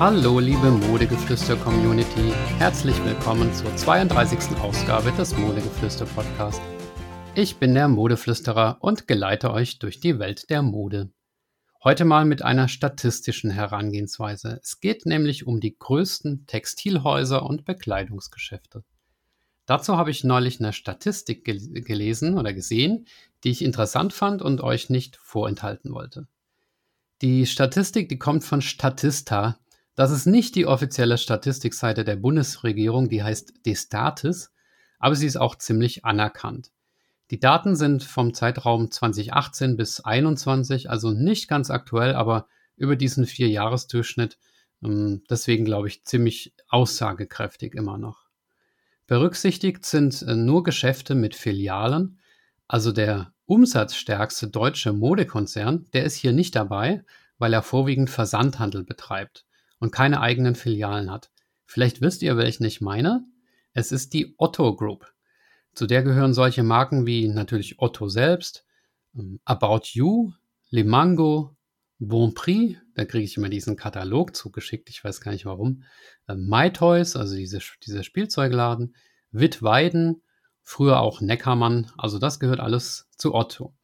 Hallo liebe Modegeflüster-Community, herzlich willkommen zur 32. Ausgabe des Modegeflüster-Podcast. Ich bin der Modeflüsterer und geleite euch durch die Welt der Mode. Heute mal mit einer statistischen Herangehensweise. Es geht nämlich um die größten Textilhäuser und Bekleidungsgeschäfte. Dazu habe ich neulich eine Statistik gel gelesen oder gesehen, die ich interessant fand und euch nicht vorenthalten wollte. Die Statistik, die kommt von Statista, das ist nicht die offizielle Statistikseite der Bundesregierung, die heißt Destatis, aber sie ist auch ziemlich anerkannt. Die Daten sind vom Zeitraum 2018 bis 2021, also nicht ganz aktuell, aber über diesen Vierjahresdurchschnitt, ähm, deswegen glaube ich ziemlich aussagekräftig immer noch. Berücksichtigt sind äh, nur Geschäfte mit Filialen, also der umsatzstärkste deutsche Modekonzern, der ist hier nicht dabei, weil er vorwiegend Versandhandel betreibt und keine eigenen Filialen hat. Vielleicht wisst ihr, welchen ich meine. Es ist die Otto Group. Zu der gehören solche Marken wie natürlich Otto selbst, ähm, About You, Limango, Bon Prix, da kriege ich immer diesen Katalog zugeschickt, ich weiß gar nicht warum, ähm, My Toys, also diese, dieser Spielzeugladen, Wittweiden, früher auch Neckermann, also das gehört alles zu Otto.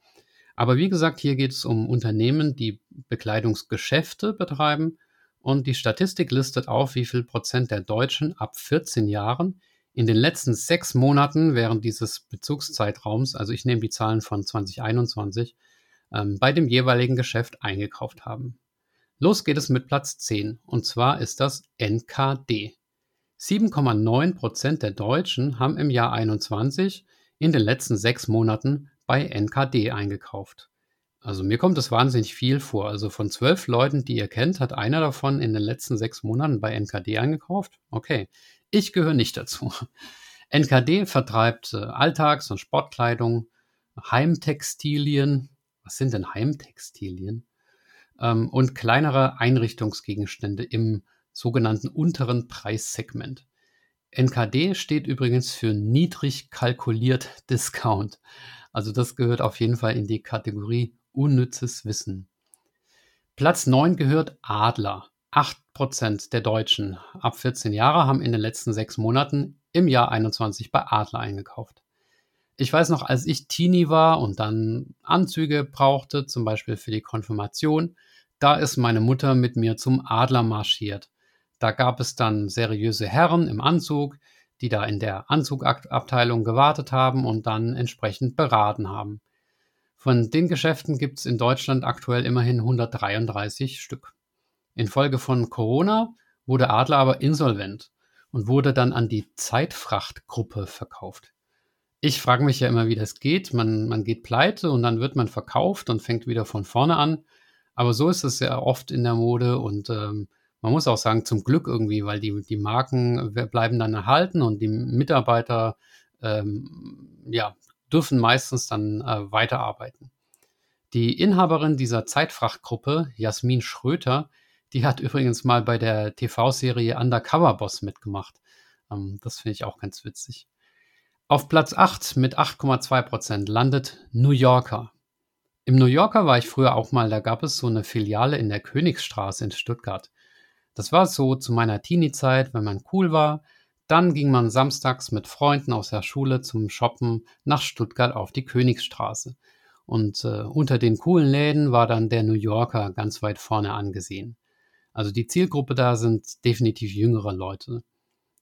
Aber wie gesagt, hier geht es um Unternehmen, die Bekleidungsgeschäfte betreiben und die Statistik listet auf, wie viel Prozent der Deutschen ab 14 Jahren in den letzten sechs Monaten während dieses Bezugszeitraums, also ich nehme die Zahlen von 2021, ähm, bei dem jeweiligen Geschäft eingekauft haben. Los geht es mit Platz 10 und zwar ist das NKD. 7,9 Prozent der Deutschen haben im Jahr 21 in den letzten sechs Monaten bei NKD eingekauft. Also mir kommt das wahnsinnig viel vor. Also von zwölf Leuten, die ihr kennt, hat einer davon in den letzten sechs Monaten bei NKD eingekauft. Okay, ich gehöre nicht dazu. NKD vertreibt äh, Alltags- und Sportkleidung, Heimtextilien. Was sind denn Heimtextilien? Ähm, und kleinere Einrichtungsgegenstände im sogenannten unteren Preissegment. NKD steht übrigens für niedrig kalkuliert Discount. Also das gehört auf jeden Fall in die Kategorie unnützes Wissen. Platz 9 gehört Adler. 8% der Deutschen ab 14 Jahre haben in den letzten sechs Monaten im Jahr 21 bei Adler eingekauft. Ich weiß noch, als ich Teenie war und dann Anzüge brauchte, zum Beispiel für die Konfirmation, da ist meine Mutter mit mir zum Adler marschiert. Da gab es dann seriöse Herren im Anzug, die da in der Anzugabteilung gewartet haben und dann entsprechend beraten haben. Von den Geschäften gibt es in Deutschland aktuell immerhin 133 Stück. Infolge von Corona wurde Adler aber insolvent und wurde dann an die Zeitfrachtgruppe verkauft. Ich frage mich ja immer, wie das geht. Man, man geht pleite und dann wird man verkauft und fängt wieder von vorne an. Aber so ist es ja oft in der Mode und ähm, man muss auch sagen, zum Glück irgendwie, weil die, die Marken bleiben dann erhalten und die Mitarbeiter ähm, ja, dürfen meistens dann äh, weiterarbeiten. Die Inhaberin dieser Zeitfrachtgruppe, Jasmin Schröter, die hat übrigens mal bei der TV-Serie Undercover Boss mitgemacht. Ähm, das finde ich auch ganz witzig. Auf Platz 8 mit 8,2 Prozent landet New Yorker. Im New Yorker war ich früher auch mal, da gab es so eine Filiale in der Königsstraße in Stuttgart. Das war so zu meiner Teenie-Zeit, wenn man cool war, dann ging man samstags mit Freunden aus der Schule zum Shoppen nach Stuttgart auf die Königsstraße. Und äh, unter den coolen Läden war dann der New Yorker ganz weit vorne angesehen. Also die Zielgruppe da sind definitiv jüngere Leute.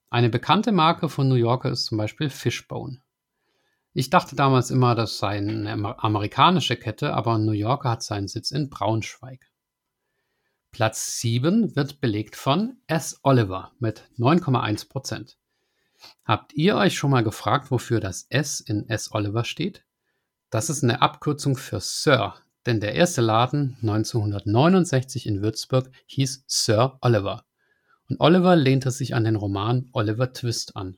Eine bekannte Marke von New Yorker ist zum Beispiel Fishbone. Ich dachte damals immer, das sei eine amerikanische Kette, aber New Yorker hat seinen Sitz in Braunschweig. Platz 7 wird belegt von S. Oliver mit 9,1 Prozent. Habt ihr euch schon mal gefragt, wofür das S in S. Oliver steht? Das ist eine Abkürzung für Sir, denn der erste Laden 1969 in Würzburg hieß Sir Oliver. Und Oliver lehnte sich an den Roman Oliver Twist an.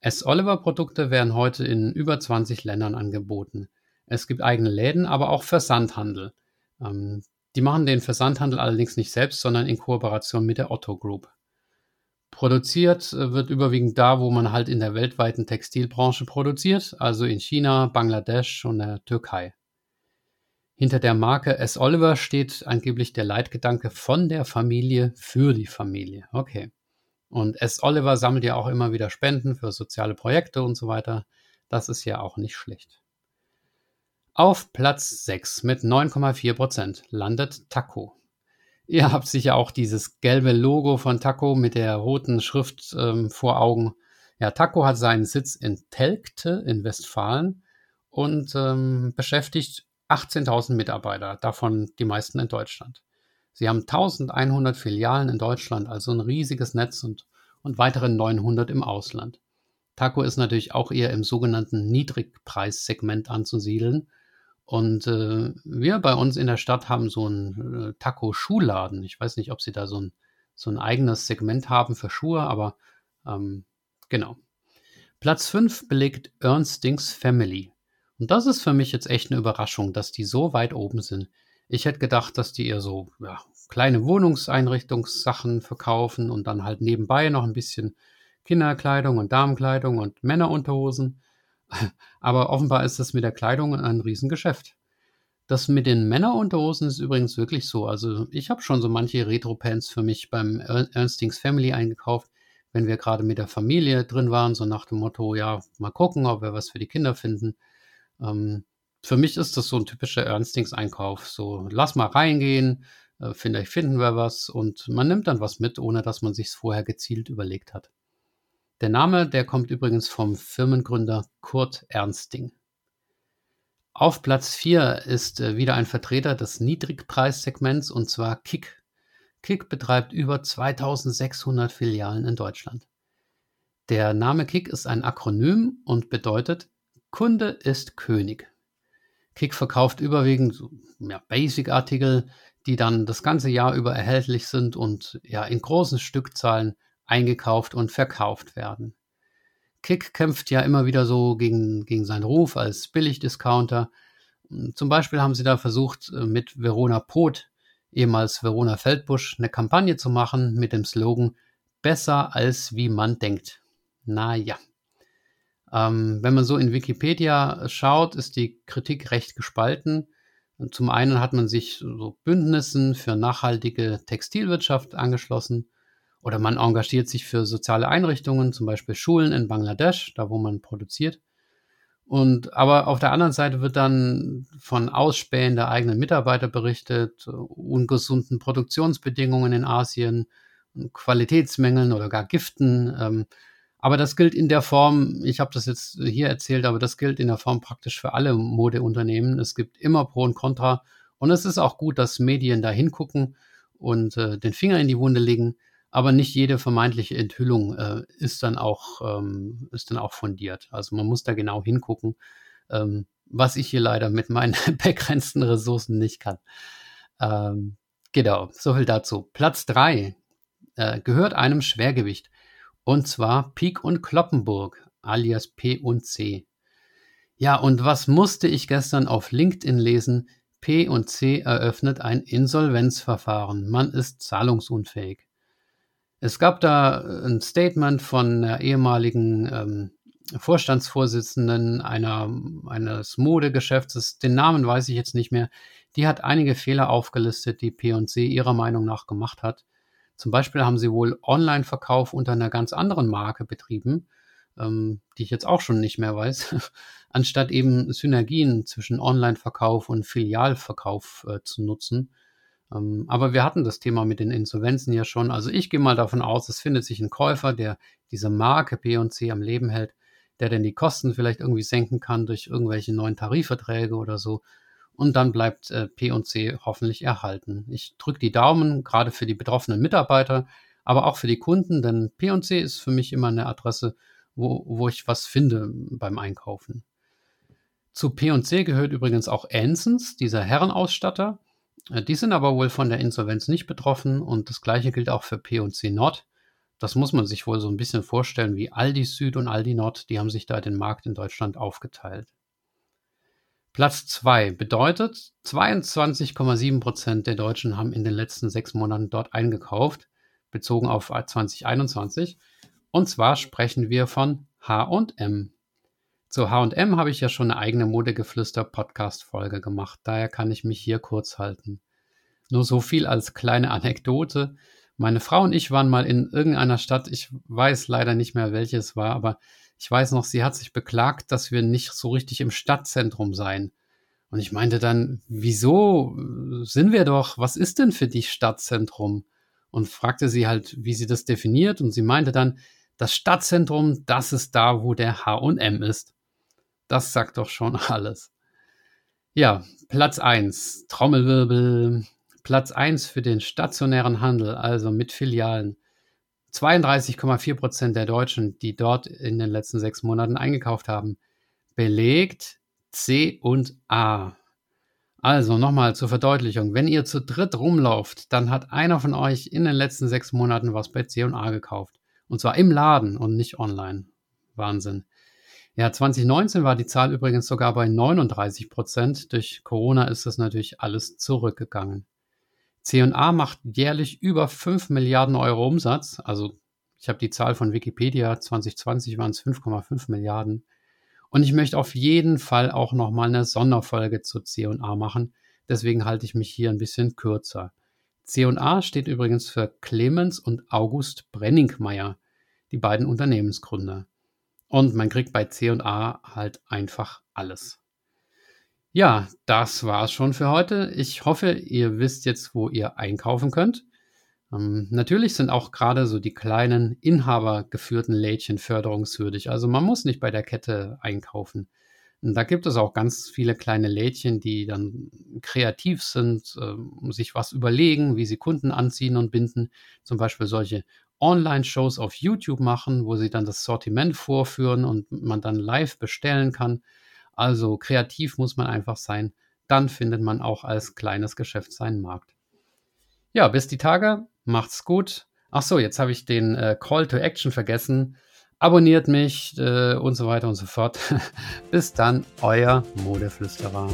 S. Oliver Produkte werden heute in über 20 Ländern angeboten. Es gibt eigene Läden, aber auch Versandhandel. Die machen den Versandhandel allerdings nicht selbst, sondern in Kooperation mit der Otto Group. Produziert äh, wird überwiegend da, wo man halt in der weltweiten Textilbranche produziert, also in China, Bangladesch und der Türkei. Hinter der Marke S. Oliver steht angeblich der Leitgedanke von der Familie für die Familie. Okay. Und S. Oliver sammelt ja auch immer wieder Spenden für soziale Projekte und so weiter. Das ist ja auch nicht schlecht. Auf Platz 6 mit 9,4 Prozent landet Taco. Ihr habt sicher auch dieses gelbe Logo von Taco mit der roten Schrift ähm, vor Augen. Ja, Taco hat seinen Sitz in Telgte in Westfalen und ähm, beschäftigt 18.000 Mitarbeiter, davon die meisten in Deutschland. Sie haben 1100 Filialen in Deutschland, also ein riesiges Netz und, und weitere 900 im Ausland. Taco ist natürlich auch eher im sogenannten Niedrigpreissegment anzusiedeln. Und äh, wir bei uns in der Stadt haben so einen äh, Taco-Schuhladen. Ich weiß nicht, ob sie da so ein, so ein eigenes Segment haben für Schuhe, aber ähm, genau. Platz 5 belegt Ernstings Family. Und das ist für mich jetzt echt eine Überraschung, dass die so weit oben sind. Ich hätte gedacht, dass die eher so ja, kleine Wohnungseinrichtungssachen verkaufen und dann halt nebenbei noch ein bisschen Kinderkleidung und Damenkleidung und Männerunterhosen. Aber offenbar ist das mit der Kleidung ein Riesengeschäft. Das mit den Männerunterhosen ist übrigens wirklich so. Also ich habe schon so manche Retro-Pants für mich beim Ernstings Family eingekauft, wenn wir gerade mit der Familie drin waren, so nach dem Motto, ja, mal gucken, ob wir was für die Kinder finden. Ähm, für mich ist das so ein typischer Ernstings-Einkauf. So, lass mal reingehen, äh, vielleicht finden wir was und man nimmt dann was mit, ohne dass man sich vorher gezielt überlegt hat. Der Name, der kommt übrigens vom Firmengründer Kurt Ernsting. Auf Platz 4 ist äh, wieder ein Vertreter des Niedrigpreissegments und zwar Kick. Kick betreibt über 2600 Filialen in Deutschland. Der Name Kick ist ein Akronym und bedeutet Kunde ist König. Kick verkauft überwiegend ja, Basic-Artikel, die dann das ganze Jahr über erhältlich sind und ja in großen Stückzahlen eingekauft und verkauft werden. Kick kämpft ja immer wieder so gegen, gegen seinen Ruf als Billigdiscounter. Zum Beispiel haben sie da versucht, äh, mit Verona Pot, ehemals Verona Feldbusch, eine Kampagne zu machen mit dem Slogan Besser als wie man denkt. Naja, ähm, wenn man so in Wikipedia schaut, ist die Kritik recht gespalten. Zum einen hat man sich so Bündnissen für nachhaltige Textilwirtschaft angeschlossen oder man engagiert sich für soziale Einrichtungen, zum Beispiel Schulen in Bangladesch, da wo man produziert. Und aber auf der anderen Seite wird dann von Ausspähen der eigenen Mitarbeiter berichtet, ungesunden Produktionsbedingungen in Asien, Qualitätsmängeln oder gar Giften. Ähm, aber das gilt in der Form, ich habe das jetzt hier erzählt, aber das gilt in der Form praktisch für alle Modeunternehmen. Es gibt immer Pro und Contra. Und es ist auch gut, dass Medien da hingucken und äh, den Finger in die Wunde legen. Aber nicht jede vermeintliche Enthüllung äh, ist, dann auch, ähm, ist dann auch fundiert. Also man muss da genau hingucken, ähm, was ich hier leider mit meinen begrenzten Ressourcen nicht kann. Ähm, genau, so viel dazu. Platz 3 äh, gehört einem Schwergewicht. Und zwar Pik und Kloppenburg, alias P und C. Ja, und was musste ich gestern auf LinkedIn lesen? P und C eröffnet ein Insolvenzverfahren. Man ist zahlungsunfähig. Es gab da ein Statement von der ehemaligen ähm, Vorstandsvorsitzenden einer, eines Modegeschäftes, den Namen weiß ich jetzt nicht mehr, die hat einige Fehler aufgelistet, die P&C ihrer Meinung nach gemacht hat. Zum Beispiel haben sie wohl Online-Verkauf unter einer ganz anderen Marke betrieben, ähm, die ich jetzt auch schon nicht mehr weiß, anstatt eben Synergien zwischen Online-Verkauf und Filialverkauf äh, zu nutzen. Ähm, aber wir hatten das Thema mit den Insolvenzen ja schon. Also ich gehe mal davon aus, es findet sich ein Käufer, der diese Marke P&C am Leben hält, der denn die Kosten vielleicht irgendwie senken kann durch irgendwelche neuen Tarifverträge oder so und dann bleibt äh, P&C hoffentlich erhalten. Ich drücke die Daumen, gerade für die betroffenen Mitarbeiter, aber auch für die Kunden, denn P&C ist für mich immer eine Adresse, wo, wo ich was finde beim Einkaufen. Zu P&C gehört übrigens auch Ansons, dieser Herrenausstatter. Äh, die sind aber wohl von der Insolvenz nicht betroffen und das gleiche gilt auch für P&C Nord. Das muss man sich wohl so ein bisschen vorstellen wie Aldi Süd und Aldi Nord, die haben sich da den Markt in Deutschland aufgeteilt. Platz 2 bedeutet, 22,7 Prozent der Deutschen haben in den letzten sechs Monaten dort eingekauft, bezogen auf 2021. Und zwar sprechen wir von H&M. Zu HM habe ich ja schon eine eigene Modegeflüster-Podcast-Folge gemacht, daher kann ich mich hier kurz halten. Nur so viel als kleine Anekdote. Meine Frau und ich waren mal in irgendeiner Stadt, ich weiß leider nicht mehr, welches war, aber ich weiß noch, sie hat sich beklagt, dass wir nicht so richtig im Stadtzentrum seien. Und ich meinte dann, wieso sind wir doch, was ist denn für dich Stadtzentrum? Und fragte sie halt, wie sie das definiert. Und sie meinte dann, das Stadtzentrum, das ist da, wo der HM ist. Das sagt doch schon alles. Ja, Platz 1, Trommelwirbel. Platz 1 für den stationären Handel, also mit Filialen. 32,4 Prozent der Deutschen, die dort in den letzten sechs Monaten eingekauft haben, belegt C und A. Also nochmal zur Verdeutlichung, wenn ihr zu dritt rumlauft, dann hat einer von euch in den letzten sechs Monaten was bei C und A gekauft. Und zwar im Laden und nicht online. Wahnsinn. Ja, 2019 war die Zahl übrigens sogar bei 39 Prozent. Durch Corona ist das natürlich alles zurückgegangen. C&A macht jährlich über 5 Milliarden Euro Umsatz. Also ich habe die Zahl von Wikipedia, 2020 waren es 5,5 Milliarden. Und ich möchte auf jeden Fall auch nochmal eine Sonderfolge zu C&A machen. Deswegen halte ich mich hier ein bisschen kürzer. C&A steht übrigens für Clemens und August Brenningmeier, die beiden Unternehmensgründer. Und man kriegt bei C&A halt einfach alles. Ja, das war's schon für heute. Ich hoffe, ihr wisst jetzt, wo ihr einkaufen könnt. Ähm, natürlich sind auch gerade so die kleinen inhabergeführten Lädchen förderungswürdig. Also man muss nicht bei der Kette einkaufen. Und da gibt es auch ganz viele kleine Lädchen, die dann kreativ sind, äh, sich was überlegen, wie sie Kunden anziehen und binden. Zum Beispiel solche Online-Shows auf YouTube machen, wo sie dann das Sortiment vorführen und man dann live bestellen kann. Also kreativ muss man einfach sein. Dann findet man auch als kleines Geschäft seinen Markt. Ja, bis die Tage. Macht's gut. Ach so, jetzt habe ich den äh, Call to Action vergessen. Abonniert mich äh, und so weiter und so fort. bis dann, euer Modeflüsterer.